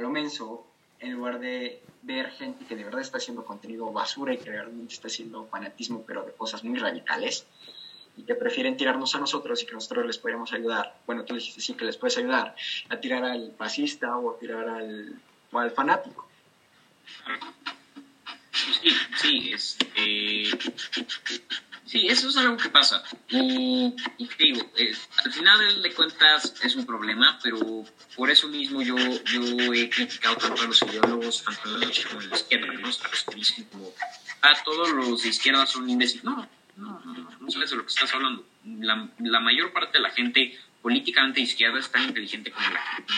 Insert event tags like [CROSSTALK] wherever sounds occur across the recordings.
lo menso, en lugar de ver gente que de verdad está haciendo contenido basura y que realmente está haciendo fanatismo, pero de cosas muy radicales, y que prefieren tirarnos a nosotros y que nosotros les podemos ayudar. Bueno, tú dijiste sí que les puedes ayudar a tirar al fascista o a tirar al, o al fanático. Sí, sí, es, eh, sí, eso es algo que pasa. Y, te digo, al final de cuentas es un problema, pero por eso mismo yo, yo he criticado tanto a los ideólogos, tanto en la derecha como en la izquierda, ¿no? A los que dicen como, a ah, todos los de izquierda son imbéciles. No, no, no, no sabes de lo que estás hablando. La, la mayor parte de la gente políticamente izquierda es tan inteligente como la gente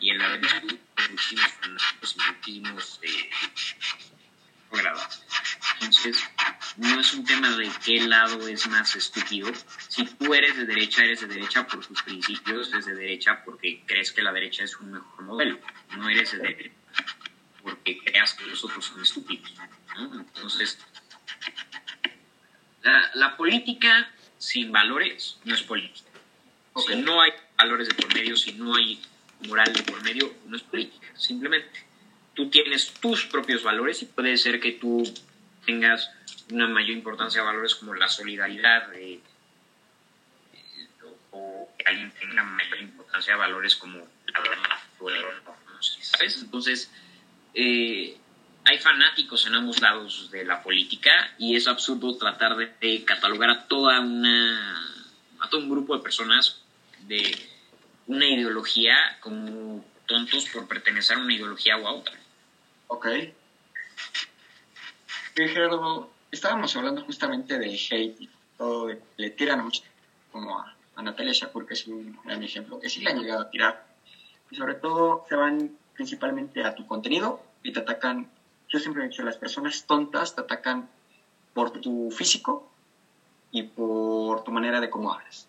Y en la derecha muchísimos fanáticos y muchísimos eh, entonces, no es un tema de qué lado es más estúpido. Si tú eres de derecha, eres de derecha por tus principios, eres de derecha porque crees que la derecha es un mejor modelo. No eres de derecha porque creas que los otros son estúpidos. Entonces, la, política sin valores no es política. Si no hay valores de por medio, si no hay moral de por medio, no es política, simplemente tú tienes tus propios valores y puede ser que tú tengas una mayor importancia a valores como la solidaridad o que alguien tenga mayor importancia a valores como la verdad ¿sabes? Entonces, eh, hay fanáticos en ambos lados de la política y es absurdo tratar de, catalogar a toda una a todo un grupo de personas de una ideología como tontos por pertenecer a una ideología u a otra. Ok. Gerardo, estábamos hablando justamente de hate y todo, le tiran mucho, como a, Natalia Shakur, que es un gran ejemplo, que sí le han llegado a tirar. Y sobre todo se van principalmente a tu contenido y te atacan, yo siempre he dicho, las personas tontas te atacan por tu físico y por tu manera de cómo hablas.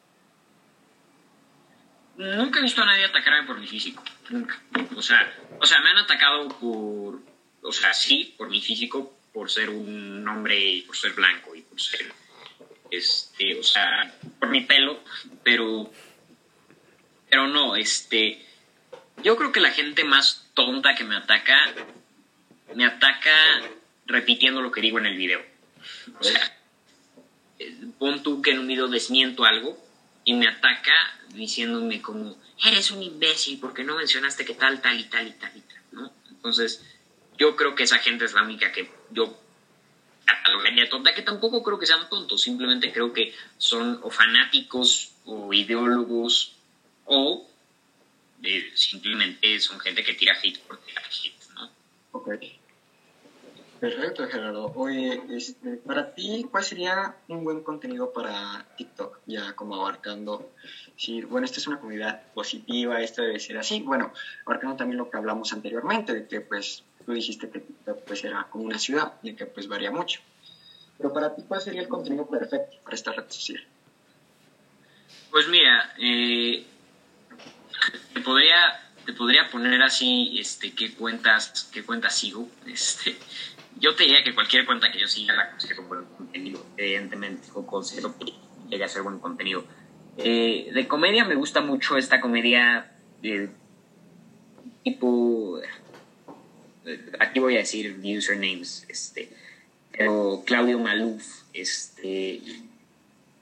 Nunca he visto a nadie atacarme por mi físico, nunca. O sea, o sea, me han atacado por o sea, sí, por mi físico, por ser un hombre y por ser blanco y por ser, este, o sea, por mi pelo, pero, pero no, este, yo creo que la gente más tonta que me ataca, me ataca repitiendo lo que digo en el video. O sea, pon tú que en un video desmiento algo y me ataca diciéndome como, eres un imbécil porque no mencionaste que tal, tal y tal y tal y tal, ¿no? Entonces, yo creo que esa gente es la única que yo catalogaría tonta, que tampoco creo que sean tontos, simplemente creo que son o fanáticos o ideólogos o eh, simplemente son gente que tira hate por tirar hate, ¿no? Ok. Perfecto, Gerardo. Oye, este, para ti, ¿cuál sería un buen contenido para TikTok? Ya como abarcando, si, bueno, esta es una comunidad positiva, esto debe ser así. Bueno, abarcando también lo que hablamos anteriormente, de que pues tú dijiste que pues era como una ciudad y que pues varía mucho. Pero para ti, ¿cuál sería el contenido perfecto para esta red social? Pues mira, eh, te, podría, te podría poner así este, qué cuentas, qué cuentas sigo. Este, yo te diría que cualquier cuenta que yo siga la considero buen contenido, evidentemente, o considero que llegue a ser buen contenido. Eh, de comedia me gusta mucho esta comedia de tipo aquí voy a decir usernames, este, pero Claudio Maluf, este,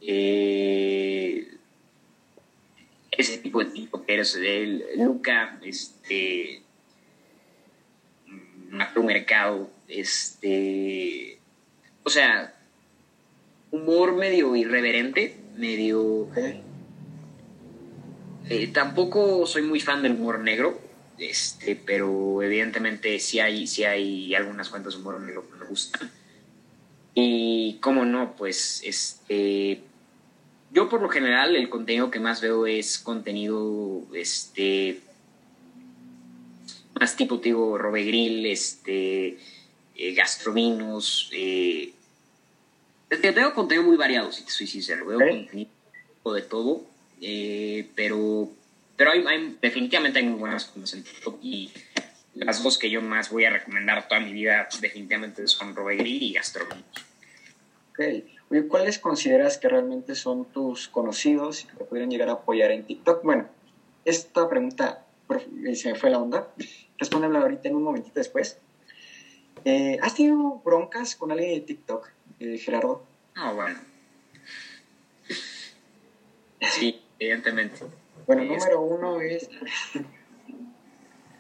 eh, ese tipo de tipo que eres Luca, este, Macro Mercado, este, o sea, humor medio irreverente, medio... Eh, tampoco soy muy fan del humor negro, este, pero evidentemente sí hay, sí hay algunas cuentas de humor que me gustan. Y cómo no, pues este yo por lo general el contenido que más veo es contenido este más tipo digo Robegril, este eh, gastrovinos, eh, tengo contenido muy variado, si te soy sincero, veo contenido de todo, eh, pero pero hay, definitivamente hay muy buenas cosas en TikTok y las dos que yo más voy a recomendar toda mi vida definitivamente son Grill y Gastronomía. Ok. Oye, ¿cuáles consideras que realmente son tus conocidos y que te podrían llegar a apoyar en TikTok? Bueno, esta pregunta se me fue la onda. Respóndeme ahorita en un momentito después. Eh, ¿Has tenido broncas con alguien de TikTok, eh, Gerardo? Ah, bueno. Sí, evidentemente. Bueno, número uno es...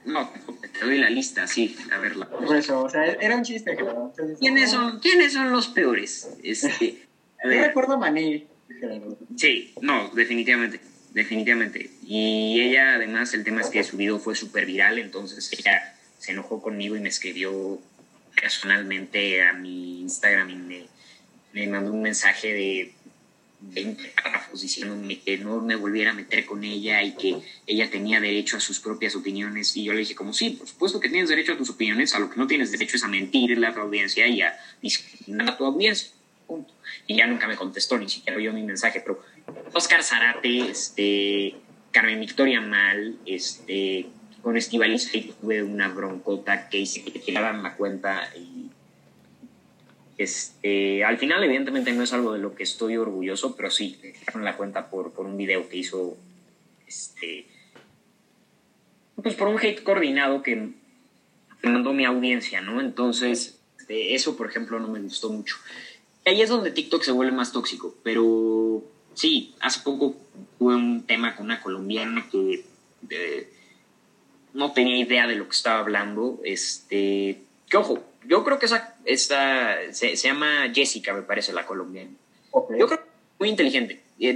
No, te doy la lista, sí, a verla. Por eso, o sea, era un chiste, Gerardo. ¿Quiénes son, ¿Quiénes son los peores? Este, a [LAUGHS] ver. Yo recuerdo a Mané, Gerardo. Sí, no, definitivamente, definitivamente. Y ella, además, el tema es que su video fue súper viral, entonces ella se enojó conmigo y me escribió personalmente a mi Instagram y me, me mandó un mensaje de 20 párrafos diciéndome que no me volviera a meter con ella y que ella tenía derecho a sus propias opiniones. Y yo le dije, como sí, por supuesto que tienes derecho a tus opiniones, a lo que no tienes derecho es a mentirle a tu audiencia y a discriminar a tu audiencia. Punto. Y ya nunca me contestó, ni siquiera oyó mi mensaje. Pero Oscar Zarate, este, Carmen Victoria Mal, este, con Estivalis tuve una broncota que hice que tiraran la cuenta y este, al final, evidentemente, no es algo de lo que estoy orgulloso, pero sí, me la cuenta por, por un video que hizo, este, pues por un hate coordinado que, mandó mi audiencia, ¿no? Entonces, este, eso, por ejemplo, no me gustó mucho. Ahí es donde TikTok se vuelve más tóxico, pero sí, hace poco tuve un tema con una colombiana que no tenía idea de lo que estaba hablando, este, que ojo, yo creo que esa, esta se, llama Jessica, me parece, la colombiana. Yo creo que muy inteligente. Y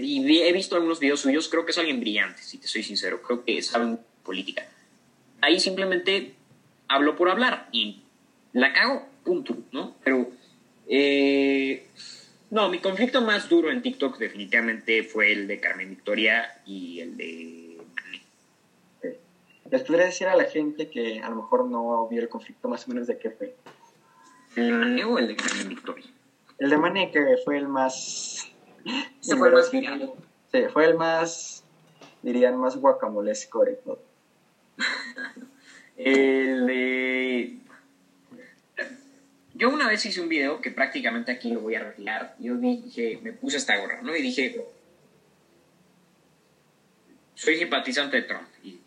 he visto algunos videos suyos, creo que es alguien brillante, si te soy sincero. Creo que sabe política. Ahí simplemente hablo por hablar y la cago, punto, ¿no? Pero, eh, no, mi conflicto más duro en TikTok definitivamente fue el de Carmen Victoria y el de ¿Les podría decir a la gente que a lo mejor no vio el conflicto más o menos de qué fue? ¿El de Mané o el de Carmen Victoria? El de Mané, que fue el más. Se fue el más. Sí, fue el más. Dirían más guacamolesco de todo. [LAUGHS] el de. Yo una vez hice un video que prácticamente aquí lo voy a retirar. Yo dije, me puse esta gorra, ¿no? Y dije, soy simpatizante de Trump. Y,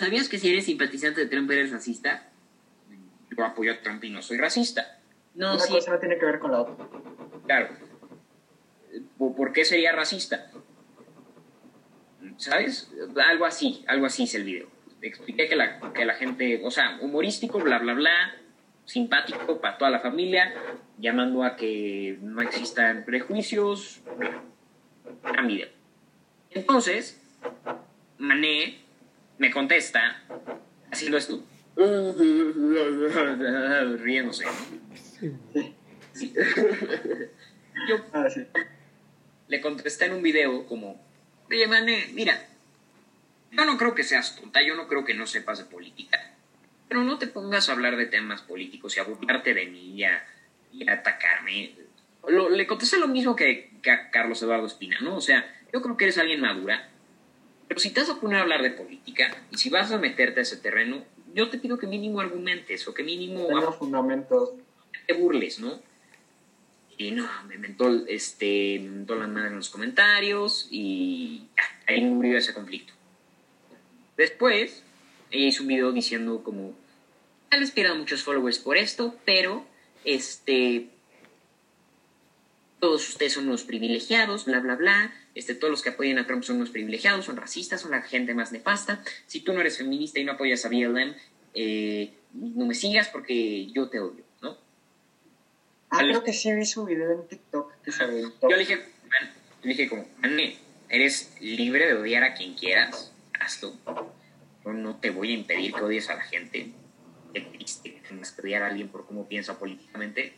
¿Sabías que si eres simpatizante de Trump eres racista? Yo apoyo a Trump y no soy racista. No, Una cosa no tiene que ver con la otra. Claro. ¿Por qué sería racista? ¿Sabes? Algo así, algo así es el video. Expliqué que la, que la gente, o sea, humorístico, bla, bla, bla, simpático para toda la familia, llamando a que no existan prejuicios, bla. Gran video. Entonces, Mané me contesta haciendo esto. [LAUGHS] riéndose. Yo ah, le contesté en un video como, oye, Mane, mira, yo no creo que seas tonta, yo no creo que no sepas de política, pero no te pongas a hablar de temas políticos y a burlarte de mí y a, atacarme. le contesté lo mismo que, que a Carlos Eduardo Espina, ¿no? O sea, yo creo que eres alguien madura, pero si te vas a poner a hablar de política y si vas a meterte a ese terreno, yo te pido que mínimo argumentes o que mínimo... Fundamentos. Te burles, ¿no? Y no, me mentó, este, me mentó la madre en los comentarios y ahí murió ese conflicto. Después, ella hizo un video diciendo como, tal vez pierda muchos followers por esto, pero, este, todos ustedes son unos privilegiados, bla, bla, bla. Este, todos los que apoyan a Trump son unos privilegiados, son racistas, son la gente más nefasta. Si tú no eres feminista y no apoyas a BLM, eh, no me sigas porque yo te odio, ¿no? Ah, creo que sí vi su video en TikTok. Yo le dije, man, le dije como, eres libre de odiar a quien quieras, hazlo. Yo no te voy a impedir que odies a la gente. Qué triste que tengas que odiar a alguien por cómo piensa políticamente.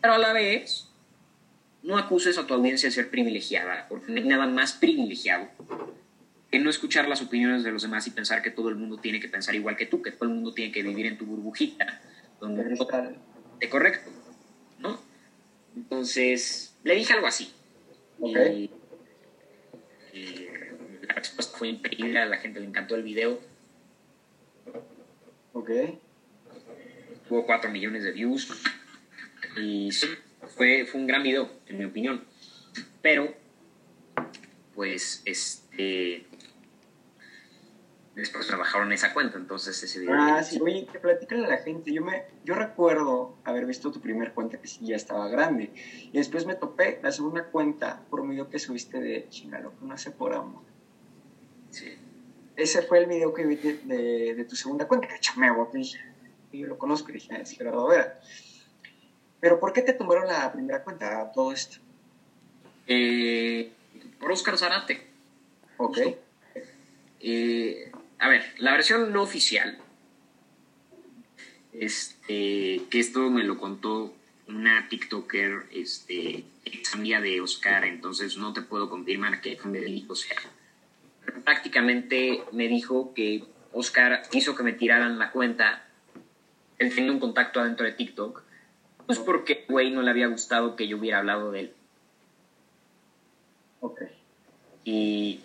Pero a la vez, no acuses a tu audiencia de ser privilegiada, porque no hay nada más privilegiado que no escuchar las opiniones de los demás y pensar que todo el mundo tiene que pensar igual que tú, que todo el mundo tiene que vivir en tu burbujita, donde de correcto, ¿no? Entonces, le dije algo así. Y, la respuesta fue increíble, a la gente le encantó el video. Ok. Tuvo 4 millones de views. Y sí, fue, fue un gran video, en mi opinión. Pero, pues, este. después me bajaron esa cuenta, entonces ese video... Ah, sí, oye, que platícale a la gente. Yo, me, yo recuerdo haber visto tu primer cuenta que sí ya estaba grande. Y después me topé la segunda cuenta por un video que subiste de chingalo, no sé por amor. Sí. Ese fue el video que vi de, de, de tu segunda cuenta, que que dije, yo lo conozco, y dije, es Gerardo Vera. Pero ¿por qué te tomaron la primera cuenta todo esto? Eh, por Oscar Zarate. Ok. Eh, a ver, la versión no oficial, este, que esto me lo contó una TikToker, este, ex amiga de Oscar, entonces no te puedo confirmar que fue o sea, prácticamente me dijo que Oscar hizo que me tiraran la cuenta, él tenía un contacto adentro de TikTok, pues porque güey no le había gustado que yo hubiera hablado de él. Ok. Y,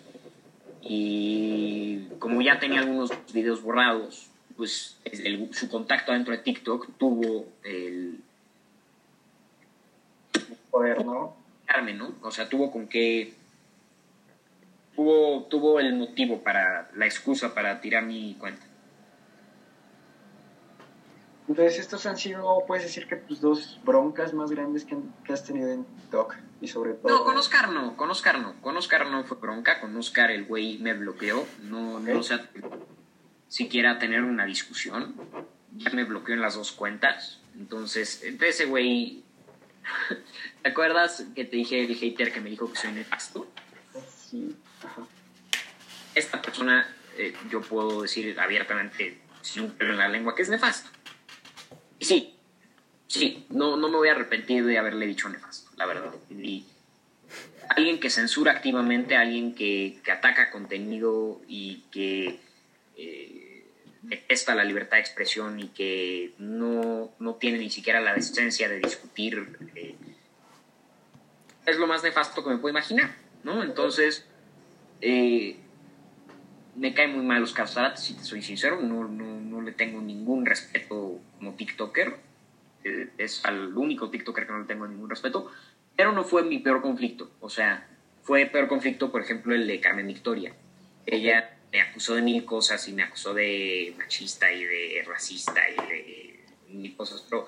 y como ya tenía algunos videos borrados, pues el- su contacto dentro de TikTok tuvo el Poder, ¿no? ¿no? O sea, tuvo con que tuvo, tuvo el motivo para la excusa para tirar mi cuenta. Entonces, estos han sido, puedes decir que tus dos broncas más grandes que, que has tenido en TikTok. Y sobre todo. No, con Oscar no, con Oscar no. Con Oscar no fue bronca, con Oscar el güey me bloqueó. No, no Ok. se atrevió siquiera a tener una discusión. Ya me bloqueó en las dos cuentas. Entonces, entre ese güey. [LAUGHS] ¿Te acuerdas que te dije el hater que me dijo que soy nefasto? Sí. Ajá. Esta persona, eh, yo puedo decir abiertamente, sin un pelo en la lengua, que es nefasto. Sí, sí, no, no me voy a arrepentir de haberle dicho nefasto, la verdad. Y alguien que censura activamente, alguien que, que ataca contenido y que eh, detesta la libertad de expresión y que no, no tiene ni siquiera la decencia de discutir, eh, es lo más nefasto que me puedo imaginar, ¿no? Entonces, eh, me cae muy mal Oscar Zarate, si te soy sincero, no, no, no le tengo ningún respeto TikToker, eh, es al único TikToker que no le tengo ningún respeto, pero no fue mi peor conflicto, o sea, fue peor conflicto, por ejemplo, el de Carmen Victoria. Ella me acusó de mil cosas y me acusó de machista y de racista y de mil cosas, pero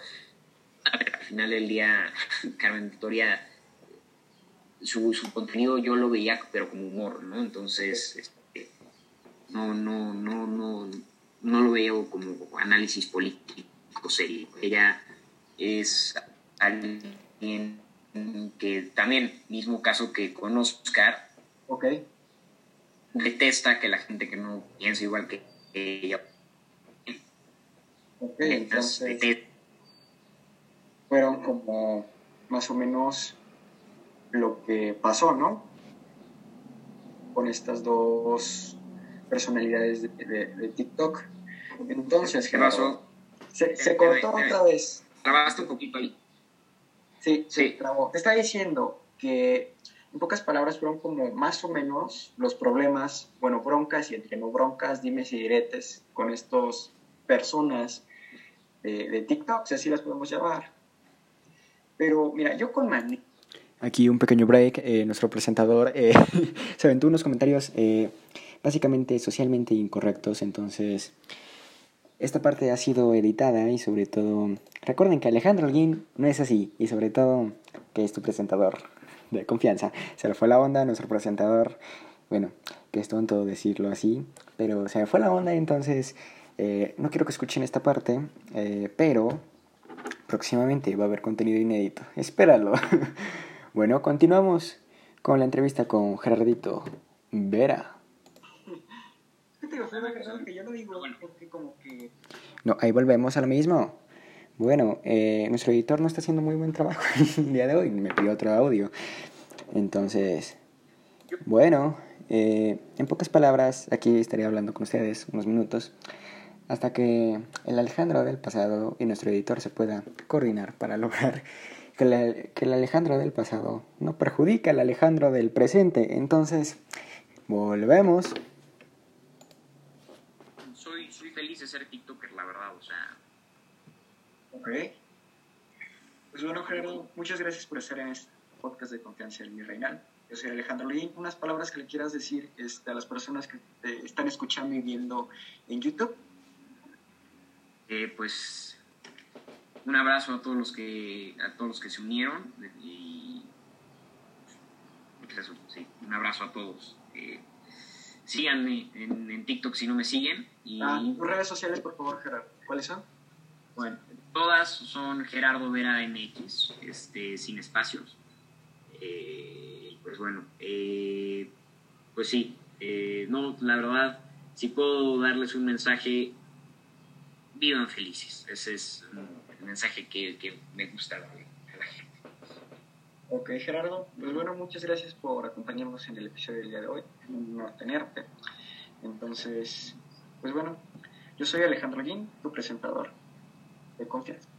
al final del día, [LAUGHS] Carmen Victoria, su, su contenido yo lo veía, pero como humor, ¿no? Entonces, este, no, no, no, no, no lo veo como análisis político serio. Ella es alguien que también, mismo caso que con Oscar, Ok. detesta que la gente que no piensa igual que ella Ok. Entonces, detesta. fueron como más o menos lo que pasó, ¿no? Con estas dos personalidades de, de- de TikTok. Entonces, ¿Qué pasó? Se, se Debe- cortó debe- otra vez. Trabajaste un poquito ahí. Sí, Sí. se trabó. Te está diciendo que, en pocas palabras, fueron como más o menos los problemas, bueno, broncas y entre no broncas, dimes y diretes con estas personas de, de TikTok, si así las podemos llamar. Pero mira, yo con Manny, Aquí un pequeño break. eh, nuestro presentador eh, [LAUGHS] se aventó unos comentarios eh, básicamente socialmente incorrectos. Entonces, esta parte ha sido editada y sobre todo, recuerden que Alejandro Alguín no es así. Y sobre todo, que es tu presentador de confianza. Se le fue la onda nuestro presentador. Bueno, que es tonto decirlo así. Pero se me fue la onda, entonces eh, no quiero que escuchen esta parte. eh, pero próximamente va a haber contenido inédito. [LAUGHS] Espéralo. [LAUGHS] bueno, continuamos con la entrevista con Gerardito Vera. ¿Qué te digo? Fue una persona que yo lo digo porque como que... No, ahí volvemos a lo mismo. Bueno, eh, nuestro editor no está haciendo muy buen trabajo [LAUGHS] el día de hoy. Me pidió otro audio. Entonces, bueno, eh, en pocas palabras, aquí estaré hablando con ustedes unos minutos hasta que el Alejandro del pasado y nuestro editor se pueda coordinar para lograr que, la- que el Alejandro del pasado no perjudique al Alejandro del presente. Entonces, volvemos. Feliz de ser TikToker, la verdad, o sea, Ok. Pues bueno, Gerardo, muchas gracias por estar en este podcast de confianza del Mi Reinal. Yo soy Alejandro Lin. Unas palabras que le quieras decir este, a las personas que te están escuchando y viendo en YouTube. Eh, pues un abrazo a todos los que a todos los que se unieron y sí, un abrazo a todos. Eh, síganme en, en TikTok si no me siguen y Ah, tus redes sociales, por favor, Gerardo. ¿Cuáles son? Bueno, todas son Gerardo Vera MX, este, sin espacios. Eh, pues bueno, eh, pues sí, eh, no, la verdad, si puedo darles un mensaje, vivan felices. Ese es el mensaje que, que me gusta darle a la gente. Ok, Gerardo. Pues bueno, muchas gracias por acompañarnos en el episodio del día de hoy. Un honor tenerte. Entonces, pues bueno, yo soy Alejandro Guín, tu presentador de confianza.